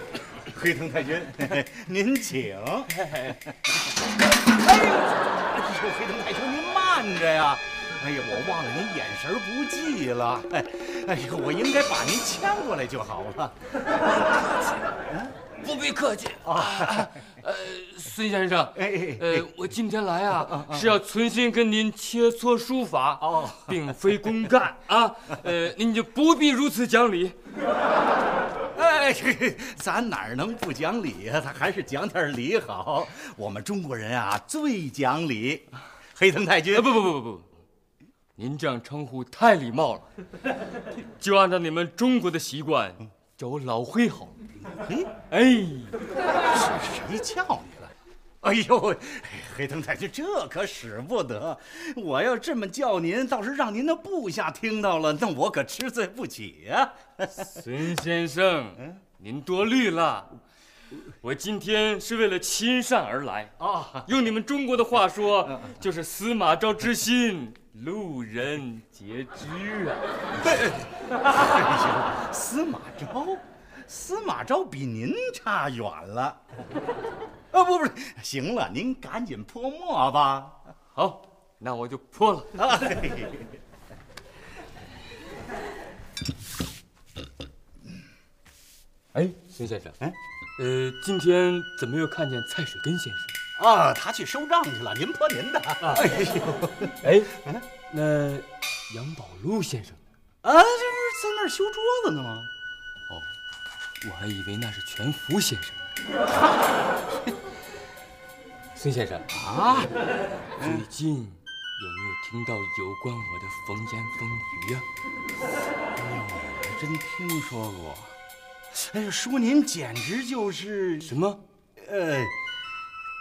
黑藤太君，您请。哎呦，黑藤太君，您慢着呀！哎呀，我忘了您眼神不济了。哎，哎呦，我应该把您牵过来就好了。不必客气啊。呃，孙先生，哎呃，我今天来啊，是要存心跟您切磋书法，哦 并非公干啊。呃，您就不必如此讲理。哎，咱哪儿能不讲理呀？他还是讲点理好。我们中国人啊，最讲理。黑藤太君啊，，不不不不不，您这样称呼太礼貌了。就按照你们中国的习惯，叫我老黑好。哎，哎，是谁叫你了？哎呦，黑藤太君，这可使不得！我要这么叫您，倒是让您的部下听到了，那我可吃罪不起呀、孙先生，您多虑了。我今天是为了亲善而来啊！用你们中国的话说，就是司马昭之心，路人皆知啊。哎呦，司马昭，司马昭比您差远了。啊，不不是，行了，您赶紧泼墨吧。好，那我就泼了。啊，哎，孙先生，哎呃，今天怎么又看见蔡水根先生？啊，他去收账去了，您泼您的。哎呦，哎，那杨宝禄先生呢？啊，这不是在那儿修桌子呢吗？哦我还以为那是全福先生呢。孙先生，啊，最近有没有听到有关我的风言风语呀、还真听说过。哎呀，说您简直就是什么？呃，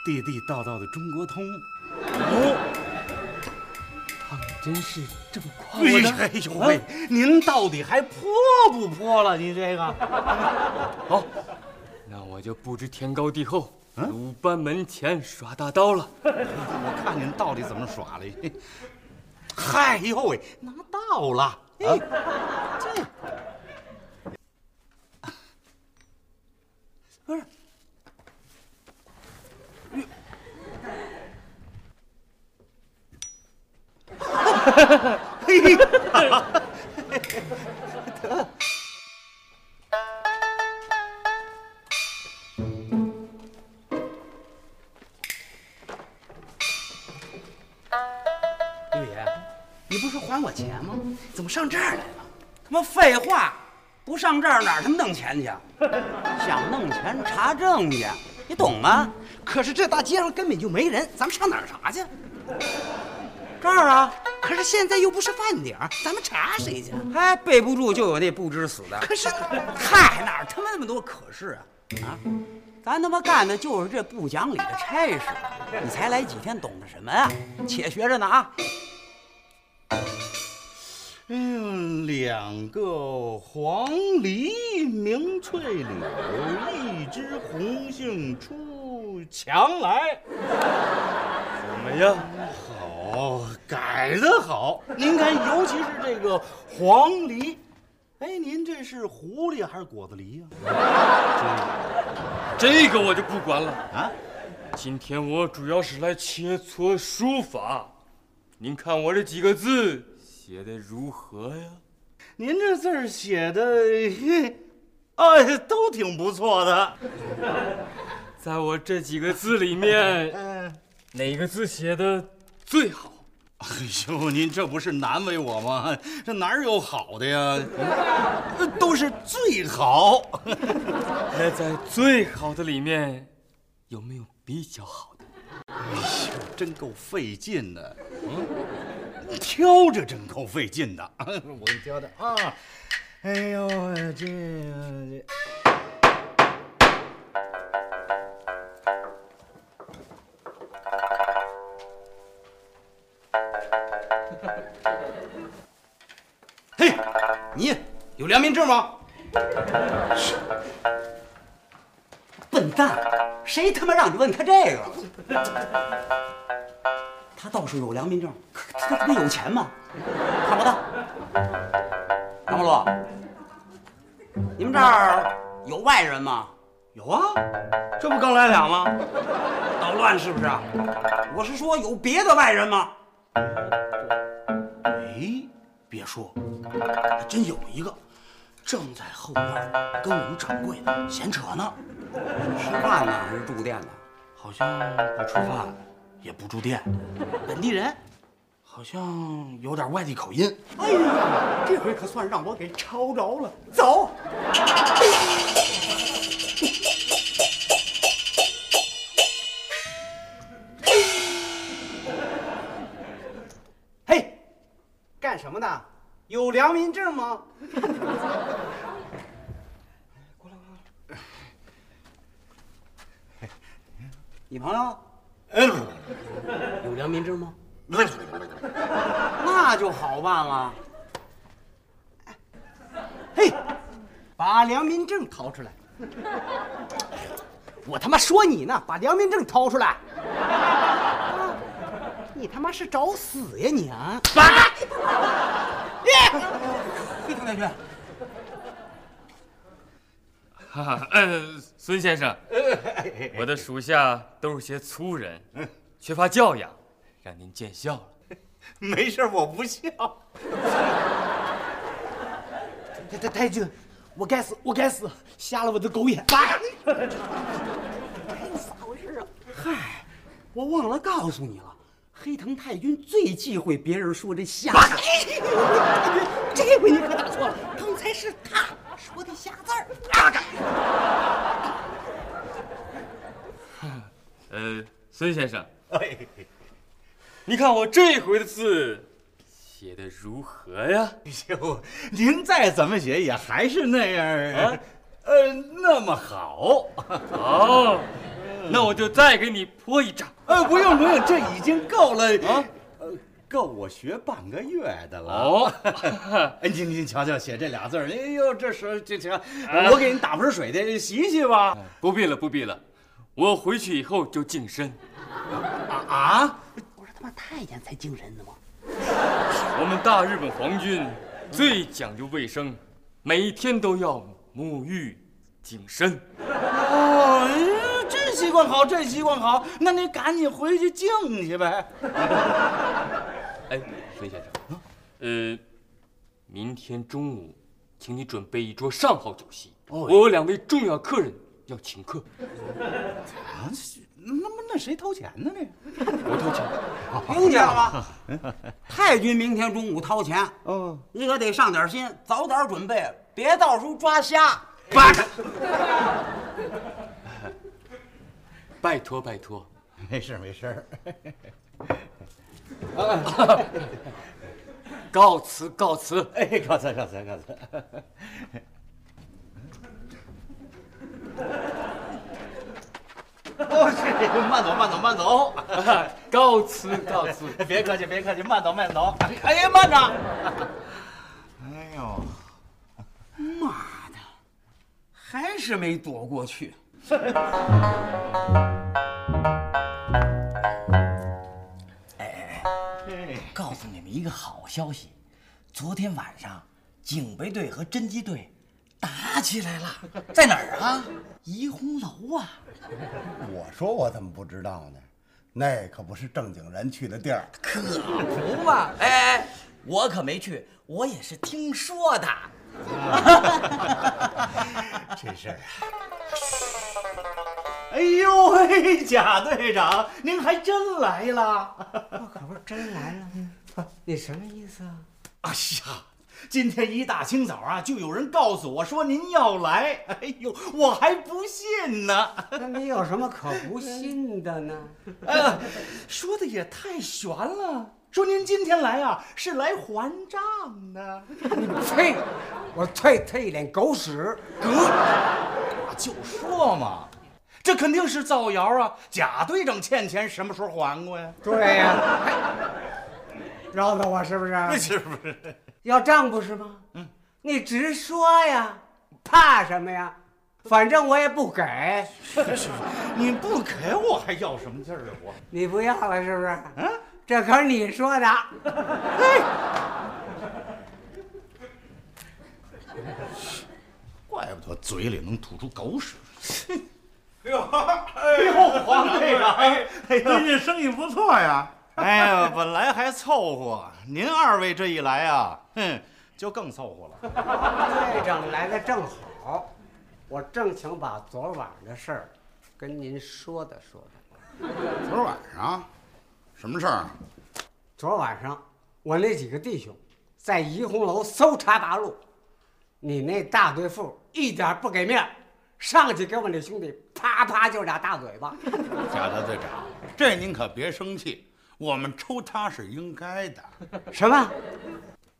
地地道道的中国通。他们真是这么夸哎我哎呦喂，您到底还泼不泼了？您这个，好，那我就不知天高地厚，嗯鲁班门前耍大刀了。我看您到底怎么耍了。嗨呦喂，拿到了。哎，这不是。嘿，六 你不是还我钱吗？怎么上这儿来了？他妈废话，不上这儿哪儿他妈弄钱去？想弄钱查证去，你懂吗？可是这大街上根本就没人，咱们上哪儿查去？这儿啊！可是现在又不是饭点儿，咱们查谁去？还备不住就有那不知死的。可是，嗨，哪儿他妈那么多可是啊？啊，咱他妈干的就是这不讲理的差事。你才来几天，懂得什么呀？且学着呢啊！嗯，两个黄鹂鸣翠柳，一枝红杏出墙来。怎么样？好，改得好。您看，尤其是这个黄鹂，哎，您这是狐狸还是果子狸呀、这个我就不管了。啊？今天我主要是来切磋书法，您看我这几个字写的如何呀？您这字儿写的，嘿哎，都挺不错的。在我这几个字里面，嗯，哪个字写的最好？哎呦，您这不是难为我吗？这哪儿有好的呀？呃都是最好。那在最好的里面，有没有比较好的？哎呦，真够费劲的，嗯，挑着真够费劲的。我给你挑的啊，哎呦，这这。嘿，你有良民证吗？笨蛋，谁他妈让你问他这个？他倒是有良民证，可他他妈有钱吗？看不到。杨八路，你们这儿有外人吗？有啊，这不刚来俩吗？捣乱是不是？我是说有别的外人吗？哎，别说，还真有一个，正在后院跟我们掌柜的闲扯呢。吃饭呢还是住店呢？好像不吃饭，也不住店，本地人，好像有点外地口音。哎呀，这回可算让我给抄着了。走。嘿，干什么呢？有良民证吗？你朋友哎，有良民证吗？那就好办了。嘿，把良民证掏出来！我他妈说你呢，把良民证掏出来！啊你他妈是找死呀你啊！黑藤太君，哈哈，嗯，孙先生，我的属下都是些粗人，缺乏教养，让您见笑了。没事，我不笑。太太太君，我该死，我该死，瞎了我的狗眼！爸，咋回事啊？嗨，我忘了告诉你了，黑藤太君最忌讳别人说这瞎话。这回你可打错了，刚才是他说的瞎字儿。呃，孙先生，哎，你看我这回的字写的如何呀？哟，您再怎么写也还是那样啊，呃，那么好。好，那我就再给你泼一掌。呃，不用不用，这已经够了啊，呃，够我学半个月的了。哦，哎，您您瞧瞧，写这俩字儿，哎呦，这是这这，我给您打盆水去，洗洗吧。不必了，不必了，我回去以后就净身。啊，不是他妈太监才净身的吗？我们大日本皇军最讲究卫生，每天都要沐浴净身。哦，哎这习惯好，这习惯好，那你赶紧回去静去呗。哎，孙先生，呃，明天中午，请你准备一桌上好酒席，我有两位重要客人要请客。啊，那么那谁掏钱呢？这 我掏钱。听见了吗？太君明天中午掏钱，哦，你可得上点心，早点准备，别到时候抓瞎。八个，拜托拜托，没事没事。告辞告辞。哎，告辞告辞告辞。哦，是慢走慢走慢走，告辞告辞。别客气别客气，慢走慢走。哎呀，慢着。哎呦，妈的，还是没躲过去。个好消息，昨天晚上警备队和侦缉队打起来了，在哪儿啊？怡红楼啊！我说我怎么不知道呢？那可不是正经人去的地儿。可不嘛！哎哎，我可没去，我也是听说的。这事儿啊。哎呦喂，贾队长，您还真来了！我可不是真来了，你什么意思啊？哎呀，今天一大清早啊，就有人告诉我说您要来。哎呦，我还不信呢。那你有什么可不信的呢？呃，说的也太悬了。说您今天来啊，是来还账的。呸，我呸他一脸狗屎！就说嘛，这肯定是造谣啊！贾队长欠钱什么时候还过呀？对呀、绕着我是不是？是不是？要账不是吗？嗯，你直说呀，怕什么呀？反正我也不给，你不给我还要什么劲儿啊？我你不要了是不是？嗯，这可是你说的。怪不得嘴里能吐出狗屎。哎呦，哎呦，皇队长，最近生意不错呀。哎呀，本来还凑合，您二位这一来啊，哼，就更凑合了。队长来的正好，我正想把昨晚的事儿跟您说的说的。昨儿晚上什么事儿？昨晚上我那几个弟兄在怡红楼搜查八路，你那大队副一点不给面儿，上去给我那兄弟啪啪就俩大嘴巴。贾大队长，这您可别生气，我们抽他是应该的。什么？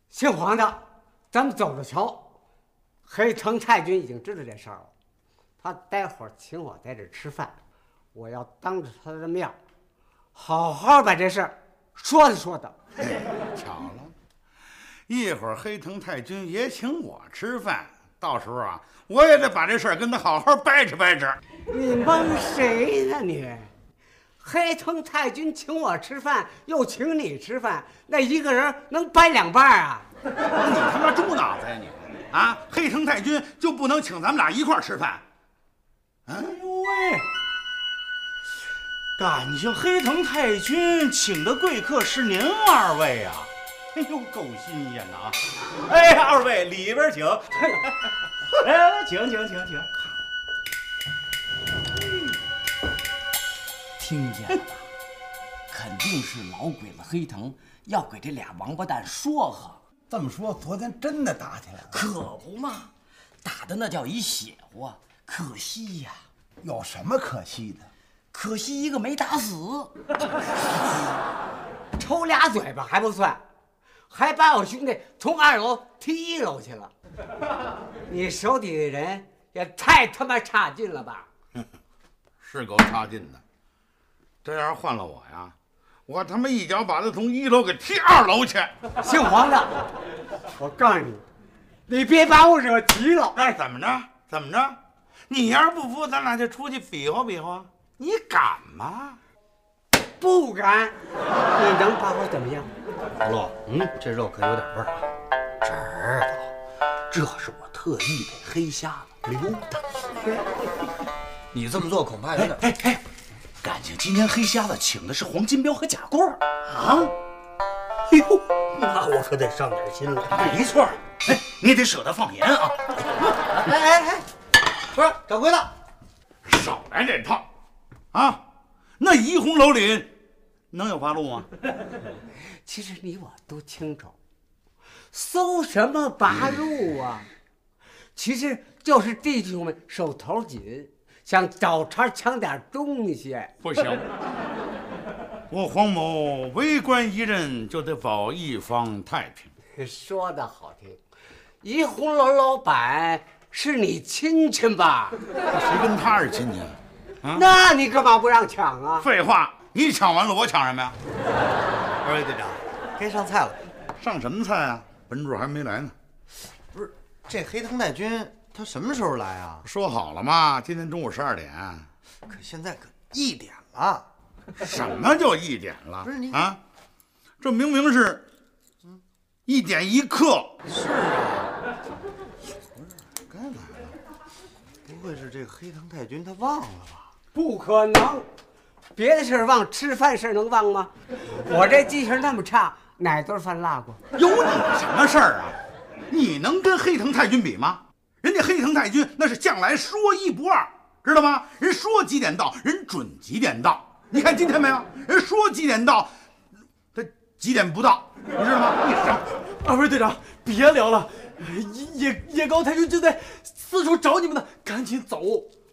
姓黄的，咱们走着瞧。黑藤太君已经知道这事儿了，他待会儿请我在这儿吃饭，我要当着他的面，好好把这事儿说的说的。巧了，一会儿黑藤太君也请我吃饭，到时候啊，我也得把这事儿跟他好好掰扯掰扯。你蒙谁呢你？黑藤太君请我吃饭，又请你吃饭，那一个人能掰两半啊？你他妈猪脑子呀你！啊，黑藤太君就不能请咱们俩一块儿吃饭？哎呦喂，感情黑藤太君请的贵客是您二位啊！哎呦，够新鲜的啊！哎，二位里边请。来来来，请请请请。听见了吧？肯定是老鬼子黑藤要给这俩王八蛋说和。这么说，昨天真的打起来了？可不嘛，打的那叫一血乎啊！可惜呀，有什么可惜的？可惜一个没打死。抽俩嘴巴还不算，还把我兄弟从二楼踢一楼去了。你手底下人也太他妈差劲了吧！是够差劲的。这要是换了我呀，我他妈一脚把他从一楼给踢二楼去。姓黄的，我告诉你，你别把我惹急了。哎，怎么着？怎么着？你要是不服，咱俩就出去比划比划。你敢吗？不敢。你能把我怎么样？老陆，嗯，这肉可有点味儿啊。知道，这是我特意给黑瞎子留的。你这么做恐怕有点……哎哎，感情今天黑瞎子请的是黄金彪和贾贵儿啊？哎呦，那我可得上点心了。没错，哎，你得舍得放盐啊。哎哎哎，不是掌柜的，少来这套，啊！那怡红楼里能有八路吗？其实你我都清楚，搜什么八路啊？其实就是弟兄们手头紧，想找茬抢点东西。不行，我黄某为官一任，就得保一方太平。说的好听，怡红楼老板是你亲戚吧？谁跟他是亲戚？啊？那你干嘛不让抢啊？废话，你抢完了，我抢什么呀？二位队长，该上菜了。上什么菜啊？本主还没来呢。不是，这黑藤太君他什么时候来啊？说好了嘛，今天中午十二点。可现在可一点了。什么叫一点了？不是你啊，这明明是，一点一刻。是啊。该来了。不会是这个黑藤太君他忘了吧？不可能，别的事儿忘，吃饭事儿能忘吗？我这记性那么差，哪顿饭落过？有你什么事儿啊？你能跟黑藤太君比吗？人家黑藤太君那是向来说一不二，知道吗？人说几点到，人准几点到。你看今天没有？人说几点到，他几点不到，你知道吗？二位队长，别聊了，野野高太君正在四处找你们呢，赶紧走。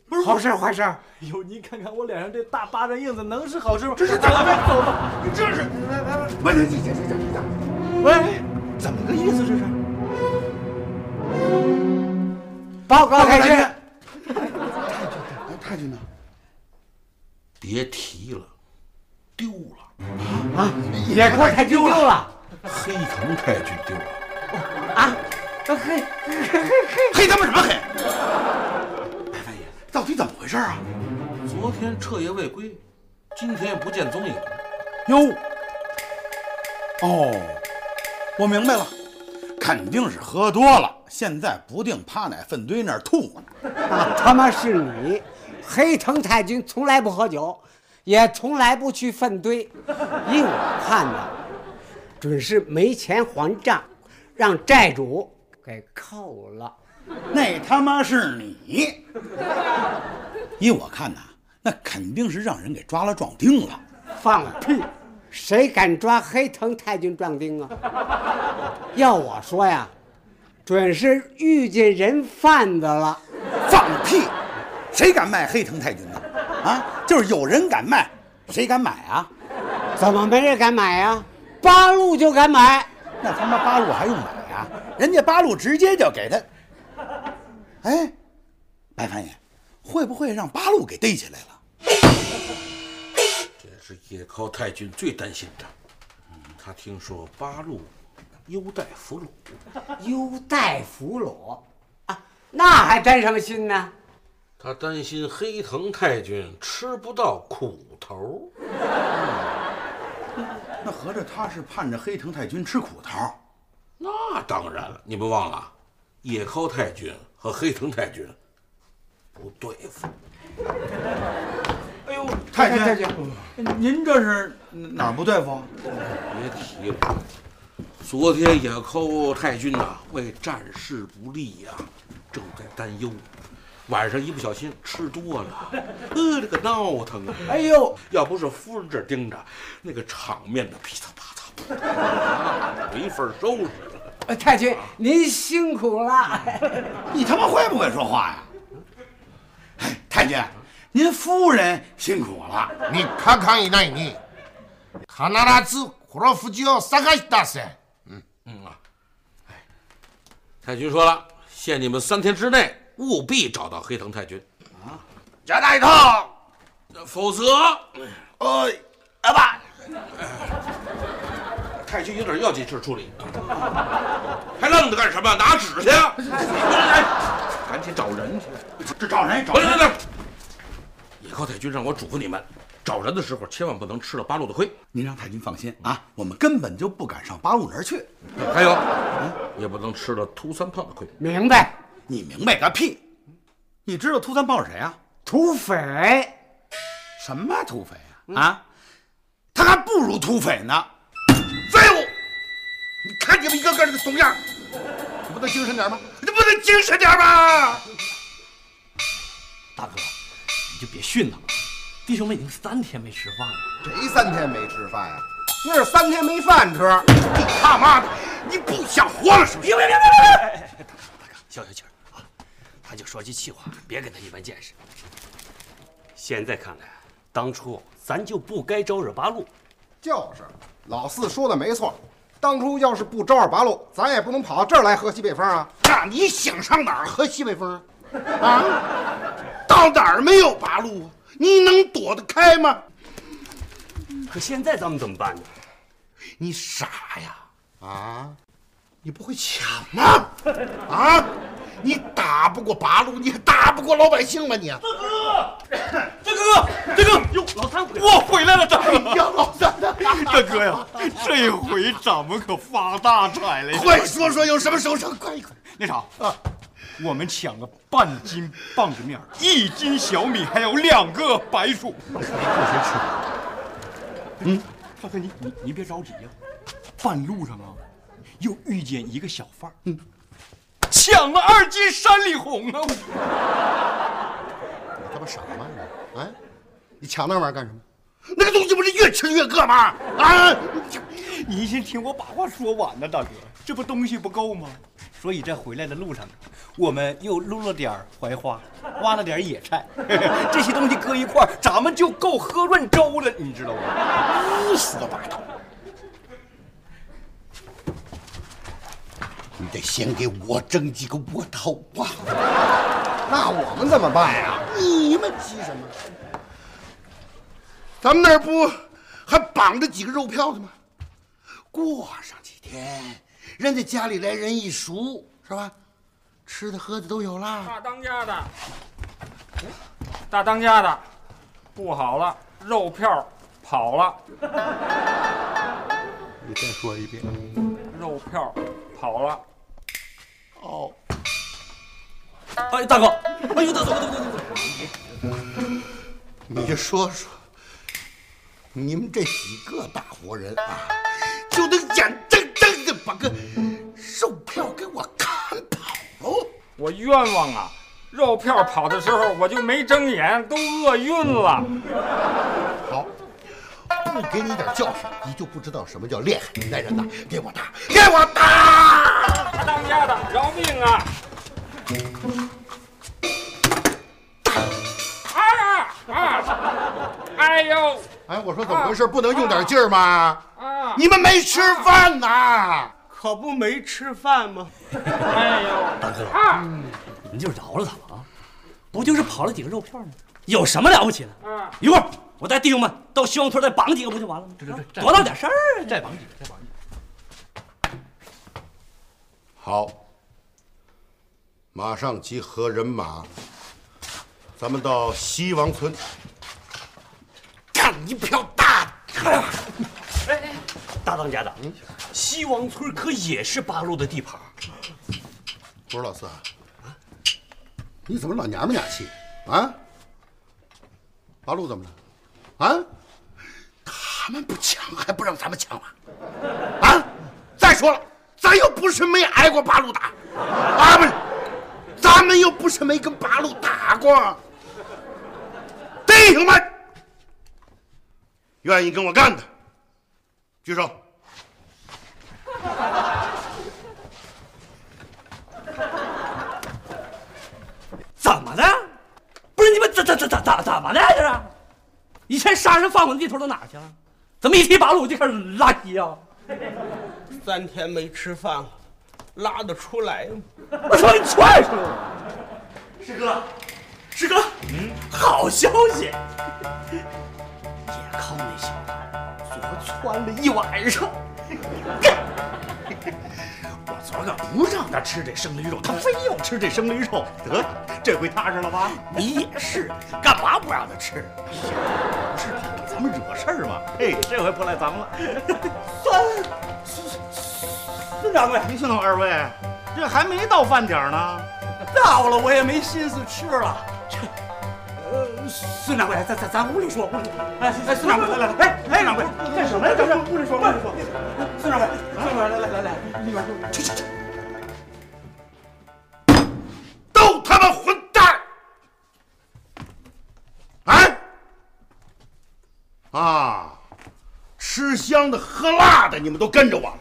不是好事坏事？哎呦，您看看我脸上这大巴掌印子，能是好事吗？这是咱们走吧。你这是，喂，你这这这这，喂，怎么个意思这是？报告太君，太君呢？别提了，丢了。啊，野高太君丢了。黑藤太君丢了。啊，黑黑黑黑他妈什么黑？白翻译，到底怎么回事啊？昨天彻夜未归，今天不见踪影。哟，哦，我明白了，肯定是喝多了，现在不定趴哪粪堆那儿吐呢。啊他妈是你！黑藤太君从来不喝酒，也从来不去粪堆。依我看呢，准是没钱还账，让债主给扣了。那他妈是你！依我看呐，那肯定是让人给抓了壮丁了。放屁！谁敢抓黑藤太君壮丁啊？要我说呀，准是遇见人贩子了。放屁！谁敢卖黑藤太君呢？啊，就是有人敢卖，谁敢买啊？怎么没人敢买呀？八路就敢买。那他妈八路还用买呀？人家八路直接就给他。哎，白翻译，会不会让八路给逮起来了？这是野尻太君最担心的。他听说八路优待俘虏，优待俘虏啊，那还担什么心呢？他担心黑藤太君吃不到苦头。那合着他是盼着黑藤太君吃苦头？那当然了，你们忘了，野尻太君和黑藤太君不对付。哎呦，太君，您这是哪儿不对付？别提了，昨天野尻太君呐、为战事不利呀、正在担忧。晚上一不小心吃多了，呃，这个闹腾啊！哎呦，要不是夫人这儿盯着，那个场面的噼里啪嚓，没法收拾了。呃太君您辛苦了。你他妈会不会说话呀？哎，太君，您夫人辛苦了。你看看以内你，必ず殺夫を探し出せ。 嗯啊，哎，太君说了，限你们三天之内务必找到黑藤太君啊，加大一套，否则，哎，阿爸，太君有点要紧事处理，还愣着干什么？拿纸去！赶紧找人去！这找人找人。等等等，野尻太君让我嘱咐你们，找人的时候千万不能吃了八路的亏。您让太君放心啊，我们根本就不敢上八路那儿去。还有，也不能吃了秃三胖的亏。明白？你明白个屁！你知道秃三胖是谁啊？土匪。什么土匪啊？啊，他还不如土匪呢！废物！你看你们一个个这个怂样，你不能精神点吗？你不能精神点吗？大哥，你就别训他了。弟兄们已经三天没吃饭了。谁三天没吃饭呀、那是三天没饭吃。你他妈的，你不想活了是不是？别别别别别！大哥，消消气儿啊！他就说句气话，别跟他一般见识。现在看来，当初咱就不该招惹八路。就是，老四说的没错。当初要是不招惹八路，咱也不能跑到这儿来喝西北风啊！那你想上哪儿喝西北风啊？啊？到哪儿没有八路啊？你能躲得开吗？可现在咱们怎么办呢？你傻呀？啊？你不会抢吗？啊？你打不过八路，你还打不过老百姓吗？你？大哥，大哥，大哥，哟，老三回来，我回来了，大哥。呀，老三，大哥呀，这回咱们可发大财了！快说说有什么收成？快快！那啥啊，我们抢了半斤棒子面，一斤小米，还有两个白薯。没过谁吃？嗯，大哥，你你你别着急呀、半路上啊，又遇见一个小贩儿，嗯，抢了二斤山里红啊！你他妈傻吗你？啊？你抢那玩意儿干什么？那个东西不是越吃越饿吗？啊！你先听我把话说完呢，大哥，这不东西不够吗？所以在回来的路上，我们又撸了点槐花，挖了点野菜，这些东西搁一块儿，咱们就够喝润粥了，你知道吗？胡说八道！你得先给我蒸几个窝头啊！那我们怎么办呀？你们急什么？咱们那儿不还绑着几个肉票子吗？过上几天，人家家里来人一熟，是吧？吃的喝的都有啦。大当家的，大当家的，不好了，肉票跑了。你再说一遍。肉票跑了。哦。哎，大哥，哎呦，大哥，大哥，大哥，你说说，你们这几个大活人啊，就能眼睁睁的把个肉票给我看跑喽？我冤枉啊！肉票跑的时候我就没睁眼，都饿晕了。好，不给你点教训，你就不知道什么叫厉害。来人呐，给我打，给我打！大当家的，饶命啊！啊啊！哎呦！哎，我说怎么回事？不能用点劲儿吗？啊！你们没吃饭呐？可不没吃饭吗？哎呦！大哥，你就饶了他吧啊！不就是跑了几个肉票吗？有什么了不起的？啊！一会儿我带弟兄们到西王村再绑几个不就完了吗？这这这，多大点事儿啊！再绑几个，再绑几个。好，马上集合人马，咱们到西王村干一票大的。哎，大当家的，西王村可也是八路的地盘。不是老四啊，你怎么老娘们俩气啊？八路怎么了？啊？他们不抢还不让咱们抢了？啊？再说了，咱又不是没挨过八路打，啊不是，咱们又不是没跟八路打过。弟兄们，愿意跟我干的，举手。怎么的？不是你们怎怎怎怎怎怎么的这是？以前杀人放火的地头都哪去了？怎么一提八路就开始拉稀啊？三天没吃饭了，拉得出来吗？我操你踹出来了！师哥，师哥，嗯，好消息！也靠那小孩，最后窜了一晚上。我昨个不让他吃这生驴肉，他非要吃这生驴肉，得，这回踏实了吧？你也是，干嘛不让他吃？不是怕给咱们惹事儿吗？嘿，这回不赖咱们了。孙孙掌柜，您听二位，这还没到饭点呢。到了，我也没心思吃了。这，呃，孙掌柜，咱咱咱屋里说，屋里。哎，孙掌柜，来来来，哎哎，掌柜，干什么呀？这是屋里说，屋里说。孙掌柜，孙掌柜，来来来来，里边说。去去去。都他妈混蛋！哎，啊，吃香的喝辣的，你们都跟着我了。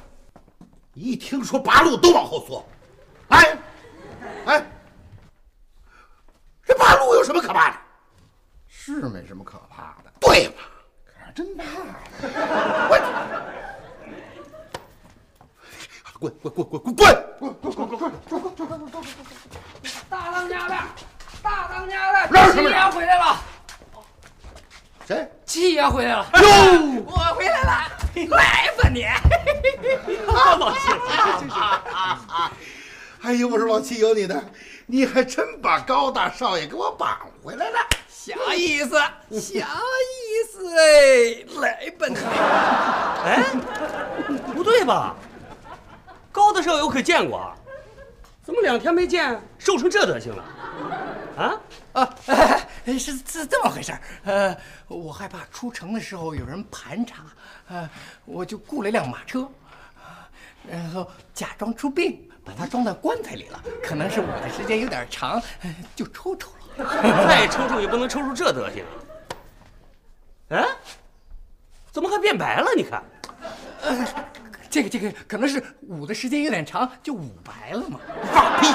一听说八路都往后缩。哎，哎，这八路有什么可怕的？是没什么可怕的。对嘛？可是真怕。滚滚滚滚滚滚滚滚滚滚滚滚滚滚滚！大当家的，大当家的，让七爷回来了。谁？七爷回来了。哟，我回来了，来吧你。老七，哎呦，我说老七有你的，你还真把高大少爷给我绑回来了。小意思，小意思哎，来吧你。哎，不对吧？高大少爷我可见过啊，怎么两天没见，瘦成这德行了？啊啊，哎是是这么回事儿。呃，我害怕出城的时候有人盘查，呃，我就雇了一辆马车，然后假装出殡，把它装在棺材里了。可能是我的时间有点长，呃就抽抽了。再抽抽也不能抽出这德行。哎，怎么还变白了？你看，呃，这个这个可能是捂的时间有点长，就捂白了嘛。放屁！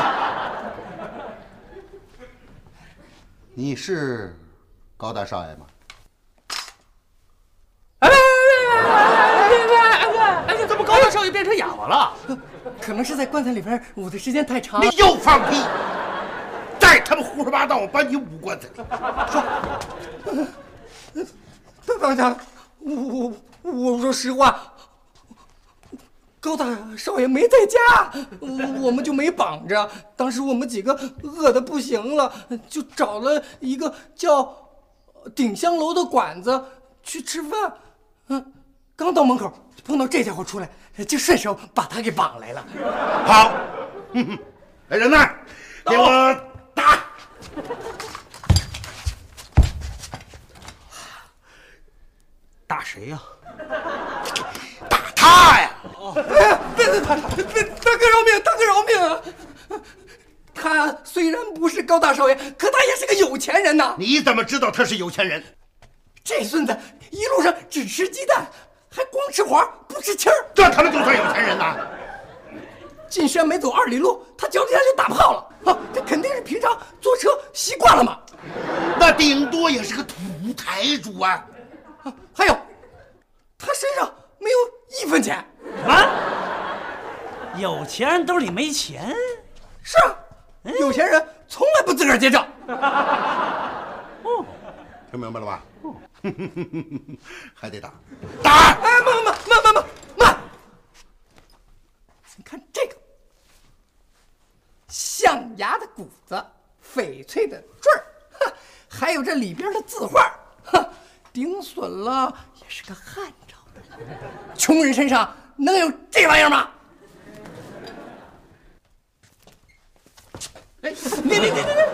你是高大少爷吗？怎么高大少爷变成哑巴了？可能是在棺材里边捂的时间太长。你又放屁！再他们胡说八道，我把你捂棺材里。大当家，我我我说实话，高大少爷没在家，我我们就没绑着。当时我们几个饿的不行了，就找了一个叫鼎香楼的馆子去吃饭。嗯，刚到门口碰到这家伙出来，就顺手把他给绑来了。好，来人呐，给我打谁呀？打他呀！哎，别别别别！大哥饶命！大哥饶命啊！他虽然不是高大少爷，可他也是个有钱人呐。你怎么知道他是有钱人？这孙子一路上只吃鸡蛋，还光吃黄不吃青儿，这他妈就算有钱人呐！进山没走二里路，他脚底下就打炮了啊！这肯定是平常坐车习惯了嘛。那顶多也是个土台主啊！啊，还有，他身上没有一分钱。什么？有钱人兜里没钱？是啊，有钱人从来不自个儿结账。哦，听明白了吧？还得打，打！哎，慢慢慢慢慢慢慢！你看这个，象牙的骨子，翡翠的坠儿，还有这里边的字画，哈，顶损了也是个汉朝的。穷人身上能有这玩意儿吗？哎，别别别别别！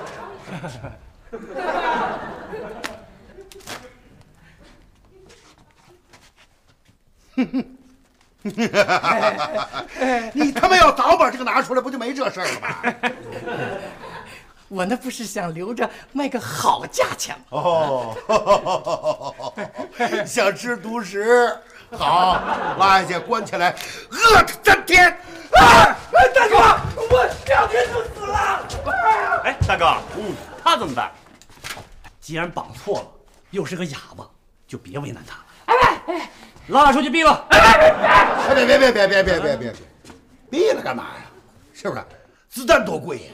你他妈要早把这个拿出来，不就没这事儿了吗？我那不是想留着卖个好价钱吗？哦，想吃独食，好，拉下去关起来，饿他三天。啊！大哥，我两天就死了。哎，大哥，嗯，他怎么办？既然绑错了，又是个哑巴，就别为难他了。哎哎，拉出去毙了！哎，别别别别别别别别别，毙了干嘛呀？是不是？子弹多贵呀！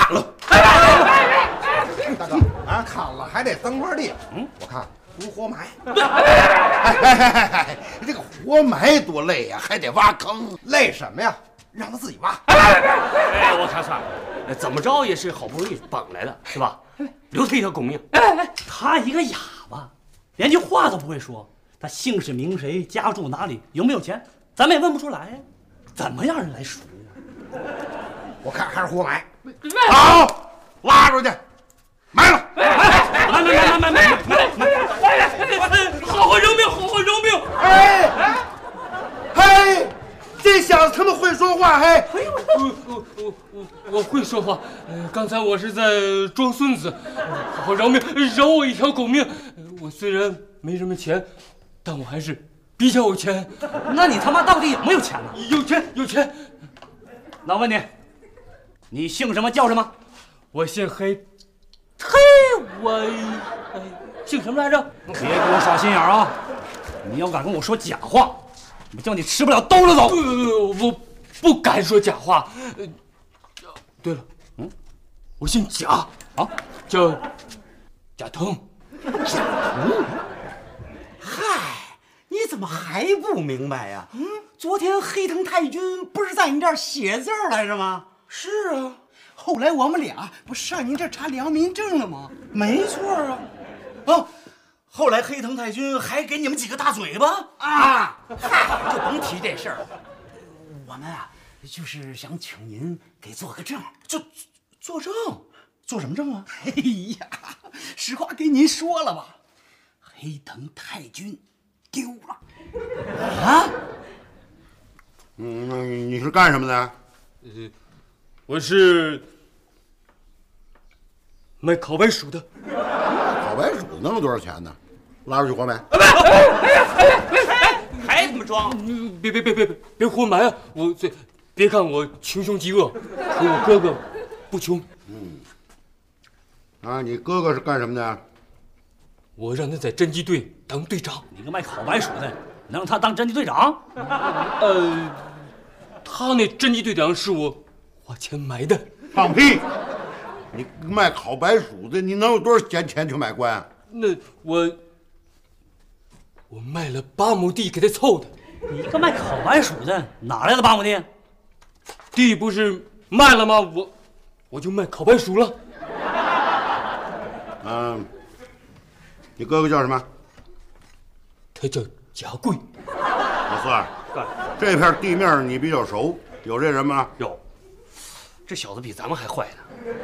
砍了！大哥啊，砍了还得增块地。嗯，我看不活埋。这个活埋多累呀，还得挖坑，累什么呀？让他自己挖。哎，我看算了，怎么着也是好不容易绑来的，是吧？留他一条狗命。哎哎，他一个哑巴，连句话都不会说，他姓氏名谁，家住哪里，有没有钱，咱们也问不出来呀，怎么让人来赎啊？我看还是活埋。好，拉出去，埋了。埋埋埋埋埋埋埋！好好饶命，好好饶命！哎，嘿，这小子他妈会说话，嘿！我我我我我会说话，刚才我是在装孙子，好好饶命，饶我一条狗命。我虽然没什么钱，但我还是比较有钱。那你他妈到底有没有钱呢？有钱，有钱。那我问你，你姓什么叫什么？我姓黑，嘿，我哎姓什么来着？别给我耍心眼啊！你要敢跟我说假话，我叫你吃不了兜着走。呃，我不敢说假话。呃，对了，嗯，我姓贾啊，叫贾腾。贾腾？嗨，你怎么还不明白呀？嗯，昨天黑藤太君不是在你这儿写字来着吗？是啊。后来我们俩不上您这查良民证了吗？没错啊。啊，后来黑藤太君还给你们几个大嘴巴啊！嗨，就甭提这事儿了。我们啊，就是想请您给做个证，做做证，做什么证啊？哎呀，实话跟您说了吧，黑藤太君丢了。啊？嗯，你是干什么的？呃，我是卖烤白薯的。烤白薯能有多少钱呢？拉出去活埋。还怎么装？别别别别别别活埋啊！我这别看我穷凶极恶，可我哥哥不穷。嗯。啊，你哥哥是干什么的？我让他在侦缉队当队长。你个卖烤白薯的，能让他当侦缉队长？呃，他那侦缉队长是我花钱买的。放屁！你卖烤白薯的，你能有多少闲钱去买官？那我我卖了八亩地给他凑的。你一个卖烤白薯的，哪来的八亩地？地不是卖了吗？我我就卖烤白薯了。嗯，你哥哥叫什么？他叫贾贵。老四，这片地面你比较熟，有这人吗？有。这小子比咱们还坏呢。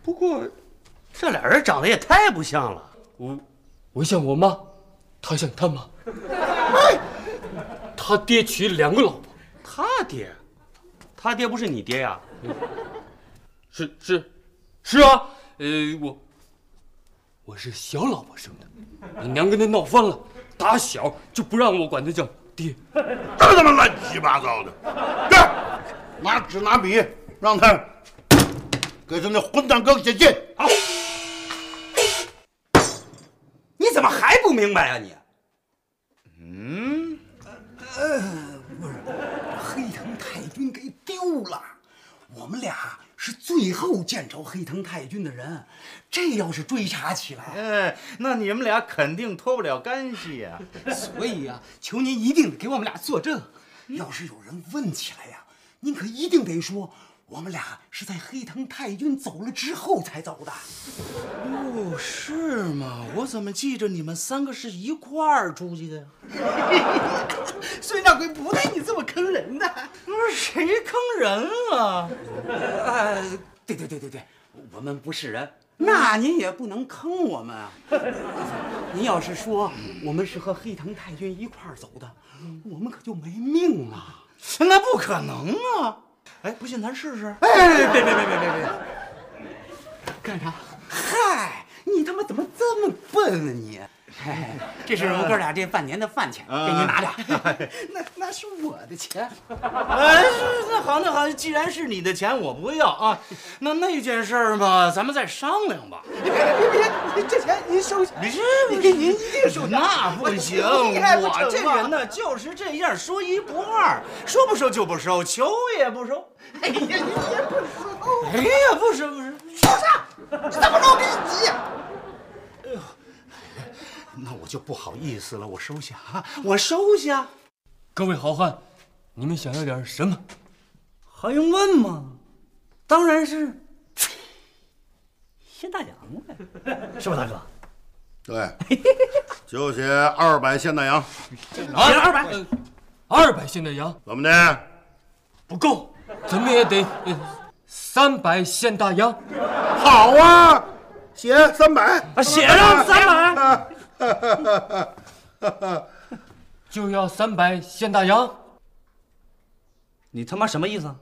不过，这俩人长得也太不像了。我我像我妈，他像他妈。哎，他爹娶两个老婆。他爹？他爹不是你爹呀？是是是啊。呃，我我是小老婆生的，你娘跟他闹翻了，打小就不让我管他叫爹。这他妈乱七八糟的！干，拿纸拿笔，让他给他那混蛋哥哥写信。好。你怎么还不明白啊你？嗯，呃，不是，黑藤太君给丢了。我们俩是最后见着黑藤太君的人，这要是追查起来，哎，那你们俩肯定脱不了干系呀。所以呀、求您一定得给我们俩作证。要是有人问起来呀、您可一定得说，我们俩是在黑藤太君走了之后才走的。哦，是吗？我怎么记着你们三个是一块儿出去的呀？孙掌柜不带你这么坑人的。不是谁坑人啊？呃，对对对对对，我们不是人，那您也不能坑我们啊。您要是说我们是和黑藤太君一块儿走的，我们可就没命了。那不可能啊！哎，不信咱试试。哎，别别别别别别！干啥？嗨，你他妈怎么这么笨啊你？哎，这是我们哥俩这半年的饭钱，给您拿着。那那是我的钱。哎，那好，那好，既然是你的钱，我不要啊。那那件事儿嘛，咱们再商量吧。别别别别，这钱您收下。不是，你给您一定收下。那不行，我这人呢就是这样，说一不二，说不收就不收，求也不收。哎呀，你也不收。哎呀，不收不收，收啥？你怎么着我给你急？就不好意思了，我收下啊，我收下。各位好汉，你们想要点什么？还用问吗？当然是现大洋呗，是吧，大哥？对，就写二百现大洋。写二百，二百现大洋，怎么的？不够，怎么也得三百现大洋。好啊，写三百，啊，写上三百，就要三百现大洋。你他妈什么意思啊？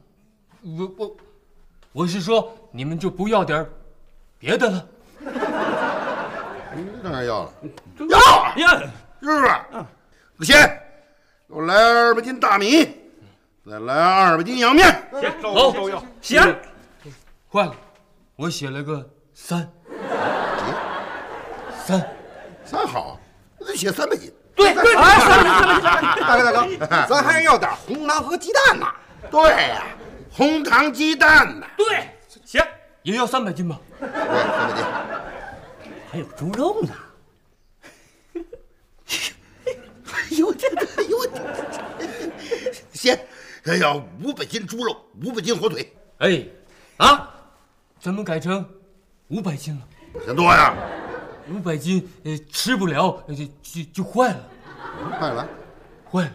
我我我是说，你们就不要点别的了。当然要了，要呀，是不是？不行，给我来二百斤大米，再来二百斤洋面。好，都要。写。坏了，我写了个三，三，三好，那就写三百斤。对对，哎，三百斤，三百斤，大哥大哥，咱还要点红糖和鸡蛋呢。对呀，红糖鸡蛋呢？对，行，也要三百斤吧。对，三百斤。还有猪肉呢。哎呦这个，哎呦我，行，还要五百斤猪肉，五百斤火腿。哎，啊，咱们改成五百斤了。嫌多呀？五百斤，呃，吃不了，就就就坏了。坏了，坏了。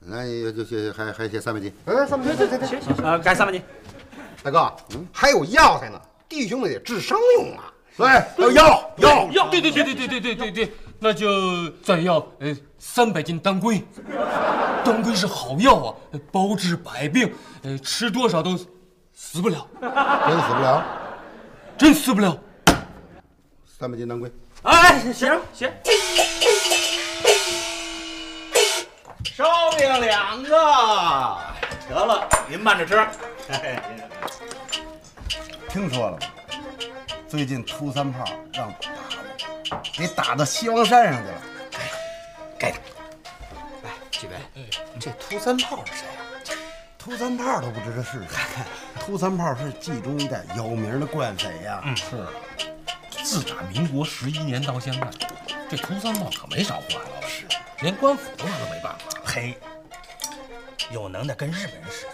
那也就写还还写三百斤。哎，三百斤，对对对，啊，改三百斤。大哥，还有药材呢，弟兄们得治伤用啊。对，还有药药药，对对对对对对对对对，那就再要呃三百斤当归。当归是好药啊，包治百病，呃，吃多少都死不了。真死不了，真死不了。三百斤当归。哎，写上写。烧饼两个，得了，您慢着吃。听说了吗？最近秃三炮让打了，给打到西王山上去了。该打。哎，几位，这秃三炮是谁呀？秃三炮都不知道是谁。秃三炮是冀中一带有名的惯匪呀。嗯，是。自打民国十一年到现在，这秃三炮可没少祸害老百姓，连官府都拿他没办法。呸，有能耐跟日本人使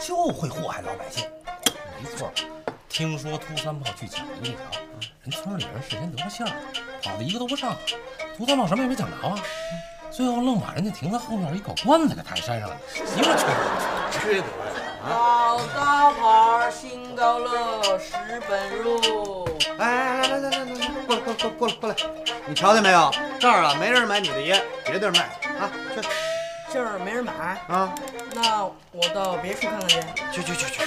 去，就会祸害老百姓。没错，听说涂三炮去抢一条，人村里人事先得了信儿，跑的一个都不剩。涂三炮什么也没抢着啊，最后愣把人家停在后面一口棺材给抬山上了，媳妇缺德缺德老大牌新高乐十本入。哎，来来来来来来，过来过来过来过来过来，你瞧见没有？这儿啊没人买你的烟，别地儿卖啊，去这儿没人买啊，那我到别处看看去。去去去去去去去。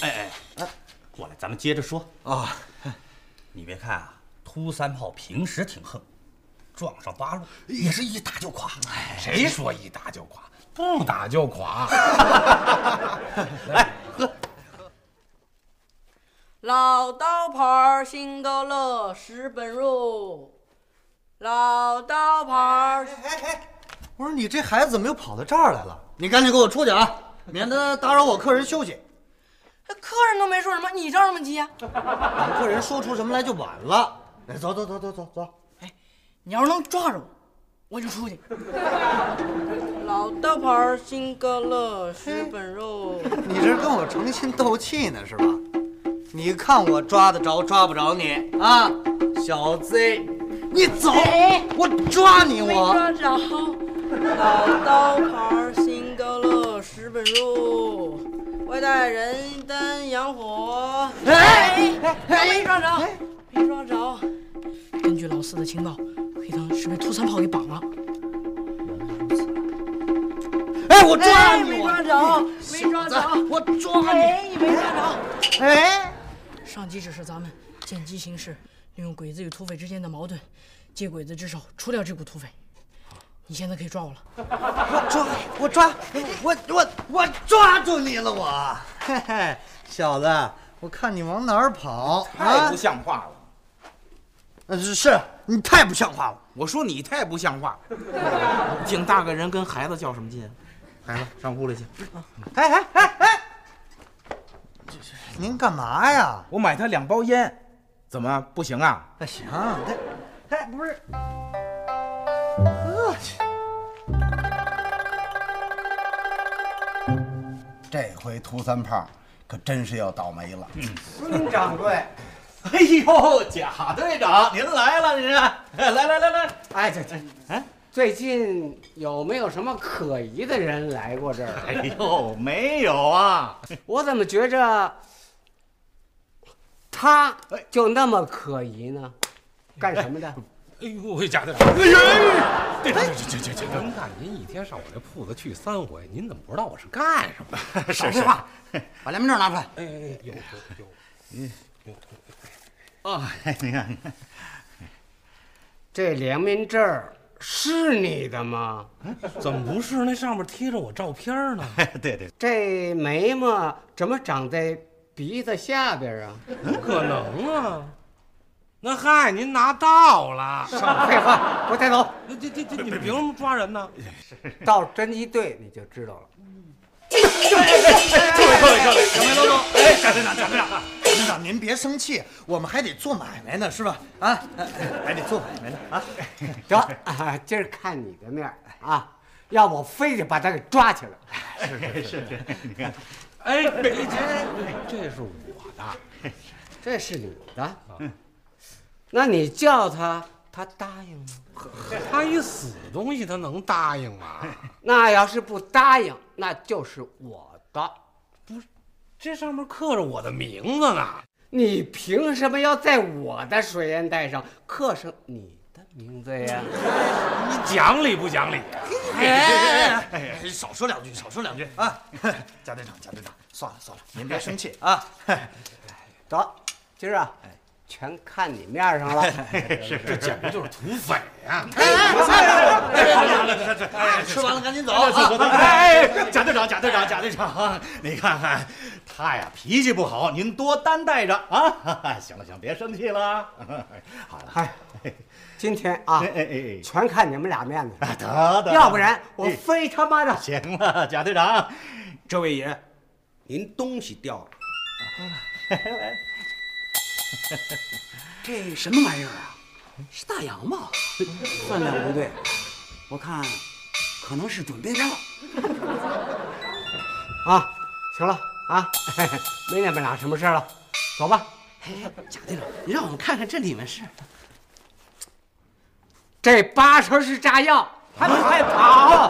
哎哎哎，过来，咱们接着说啊。你别看啊，秃三炮平时挺横，撞上八路也是一打就垮。哎谁说一打就垮？不打就垮。来 喝。老刀牌新高乐十本入。老刀牌。我说你这孩子怎么又跑到这儿来了？你赶紧给我出去啊，免得打扰我客人休息。客人都没说什么，你着什么急呀、啊？客人说出什么来就晚了。哎，走走走走走走。哎，你要是能抓着我，我就出去。老大牌新高乐十本肉。你这跟我成心斗气呢是吧？你看我抓得着抓不着你啊，小贼！你走，哎、我抓你我。抓着。老刀牌新高乐十本肉。外带人灯洋火，哎，没抓着，没抓着。根据老四的情报，黑藤是被秃三炮给绑了。哎，我抓你！没抓着，没抓着，我抓你！没抓着。哎，上级指示咱们见机行事，利用鬼子与土匪之间的矛盾，借鬼子之手除掉这股土匪。你现在可以抓我了，我抓，我抓，我我我抓住你了，我，嘿嘿，小子，我看你往哪儿跑，太不像话了。呃，是是，你太不像话了。我说你太不像话，挺大个人跟孩子较什么劲？孩子，上屋里去。哎哎哎哎，您干嘛呀？我买他两包烟，怎么不行啊？那行，他，哎，不是。我去！这回涂三胖可真是要倒霉了。嗯孙掌柜，哎呦，贾队长您来了，您 来来来来，哎这这哎，最近有没有什么可疑的人来过这儿？哎呦，没有啊，我怎么觉着他就那么可疑呢？干什么的？哎呦，贾队长！哎呀，这这这这这！您看，您一天上我这铺子去三回，您怎么不知道我是干什么？少废话，把良民证拿出来。哎哎，有有有，嗯，哦，你看，你看，这良民证是你的吗？怎么不是？那上面贴着我照片呢。对对，这眉毛怎么长在鼻子下边啊？不可能啊！那嗨，您拿到了？少废话，给我带走！这这这这，你们凭什么抓人呢？到侦缉队你就知道了。各位各位各位，两位老总，哎，贾队长贾队长，贾队长您别生气，我们还得做买卖呢，是吧？啊，还得做买卖呢啊！得啊，今儿看你的面啊，要我非得把他给抓起来。是是是，你看，哎，这这是我的，这是你的。那你叫他，他答应吗？他一死东西，他能答应吗？那要是不答应，那就是我的。这上面刻着我的名字呢。你凭什么要在我的水烟袋上刻上你的名字呀？你讲理不讲理？哎哎哎！少说两句，少说两句啊！贾队长，贾队长，算了算了，您别生气啊。得，今儿啊。全看你面上了，是这简直就是土匪 呀！吃完了赶紧走。哎，贾队长，贾队长，贾队长，你看看他呀，脾气不好，您多担待着啊！行了行，别生气了。好了，哎，今天啊，哎哎哎，全看你们俩面子。得得，要不然我非他妈的行了，贾队长。这位爷，您东西掉了。这什么玩意儿啊？是大洋吗？分量不对，我看可能是准备票。啊，行了啊，没那么俩什么事了，走吧。哎，贾队长，你让我们看看这里面是。这八成是炸药，还快跑！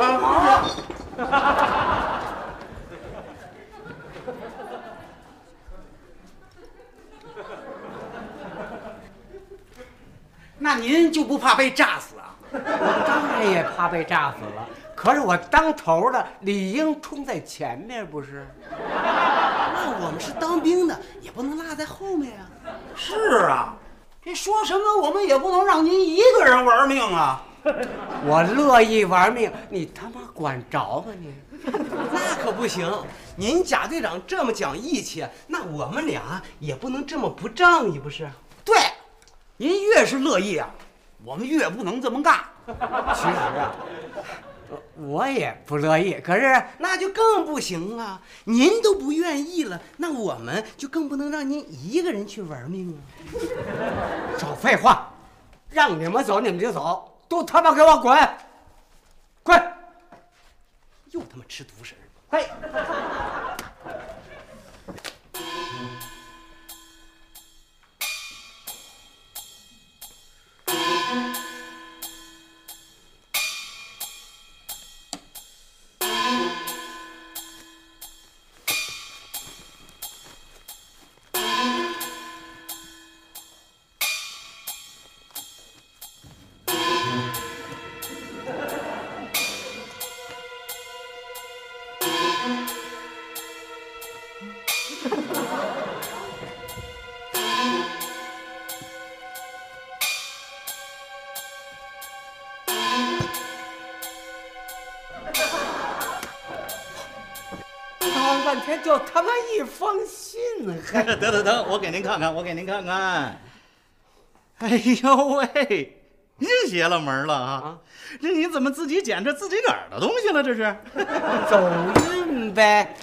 那您就不怕被炸死啊？我当然也怕被炸死了，可是我当头的理应冲在前面，不是？那我们是当兵的，也不能落在后面啊。是啊，这说什么我们也不能让您一个人玩命啊。我乐意玩命，你他妈管着吗你？那可不行，您贾队长这么讲义气，那我们俩也不能这么不仗义，不是？对，您越是乐意啊，我们越不能这么干。其实啊，我也不乐意，可是那就更不行啊！您都不愿意了，那我们就更不能让您一个人去玩命啊！少废话，让你们走你们就走，都他妈给我滚！滚！又他妈吃独食！嘿！得得得，我给您看看，我给您看看。哎呦喂，这邪了门了啊！这你怎么自己捡着自己个儿的东西了？这是走运呗。